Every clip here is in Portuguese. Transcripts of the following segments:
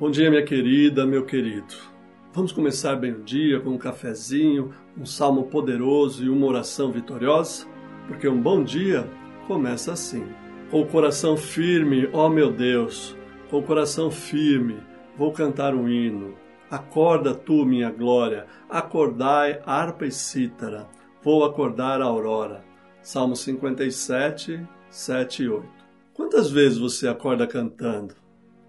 Bom dia, minha querida, meu querido. Vamos começar bem o dia com um cafezinho, um salmo poderoso e uma oração vitoriosa? Porque um bom dia começa assim. Com o coração firme, ó meu Deus, com o coração firme, vou cantar um hino. Acorda tu, minha glória, acordai harpa e cítara, vou acordar a aurora. Salmo 57, 7 e 8. Quantas vezes você acorda cantando?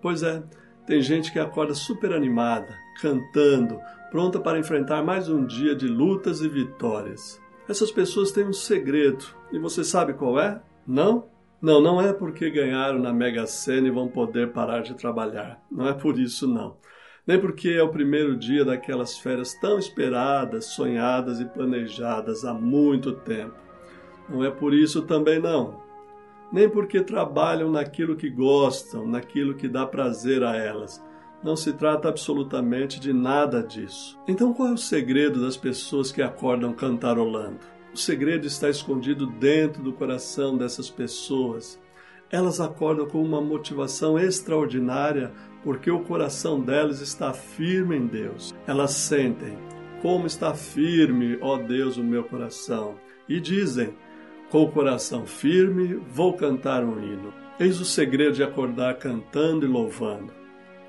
Pois é, tem gente que acorda super animada, cantando, pronta para enfrentar mais um dia de lutas e vitórias. Essas pessoas têm um segredo, e você sabe qual é? Não? Não, não é porque ganharam na Mega Sena e vão poder parar de trabalhar. Não é por isso, não. Nem porque é o primeiro dia daquelas férias tão esperadas, sonhadas e planejadas há muito tempo. Não é por isso também, não nem porque trabalham naquilo que gostam, naquilo que dá prazer a elas. Não se trata absolutamente de nada disso. Então, qual é o segredo das pessoas que acordam cantarolando? O segredo está escondido dentro do coração dessas pessoas. Elas acordam com uma motivação extraordinária porque o coração delas está firme em Deus. Elas sentem como está firme, ó Deus, o meu coração. E dizem: com o coração firme, vou cantar um hino. Eis o segredo de acordar cantando e louvando.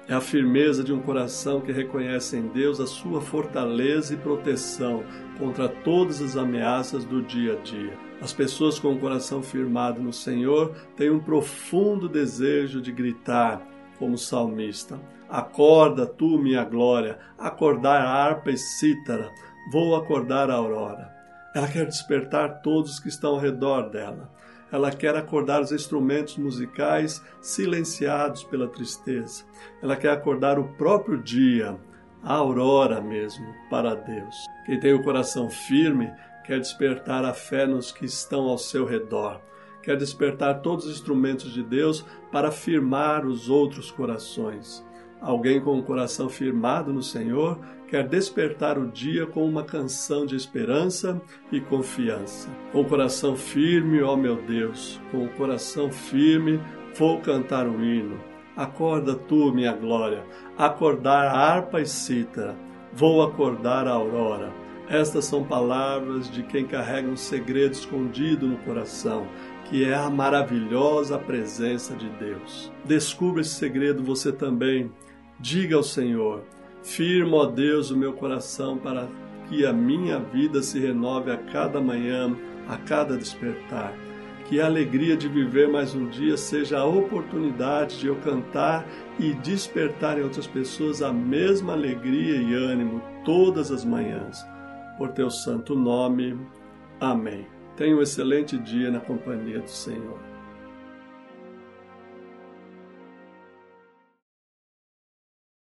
É a firmeza de um coração que reconhece em Deus a sua fortaleza e proteção contra todas as ameaças do dia a dia. As pessoas com o coração firmado no Senhor têm um profundo desejo de gritar, como salmista: Acorda, tu, minha glória, acordar harpa e cítara, vou acordar a aurora. Ela quer despertar todos que estão ao redor dela. Ela quer acordar os instrumentos musicais silenciados pela tristeza. Ela quer acordar o próprio dia, a aurora mesmo, para Deus. Quem tem o coração firme quer despertar a fé nos que estão ao seu redor. Quer despertar todos os instrumentos de Deus para firmar os outros corações. Alguém com o coração firmado no Senhor quer despertar o dia com uma canção de esperança e confiança. Com o coração firme, ó meu Deus, com o coração firme, vou cantar um hino. Acorda tu, minha glória, acordar a harpa e cítara, vou acordar a aurora. Estas são palavras de quem carrega um segredo escondido no coração, que é a maravilhosa presença de Deus. Descubra esse segredo você também. Diga ao Senhor: Firma, ó Deus, o meu coração para que a minha vida se renove a cada manhã, a cada despertar. Que a alegria de viver mais um dia seja a oportunidade de eu cantar e despertar em outras pessoas a mesma alegria e ânimo todas as manhãs. Por teu santo nome. Amém. Tenha um excelente dia na companhia do Senhor.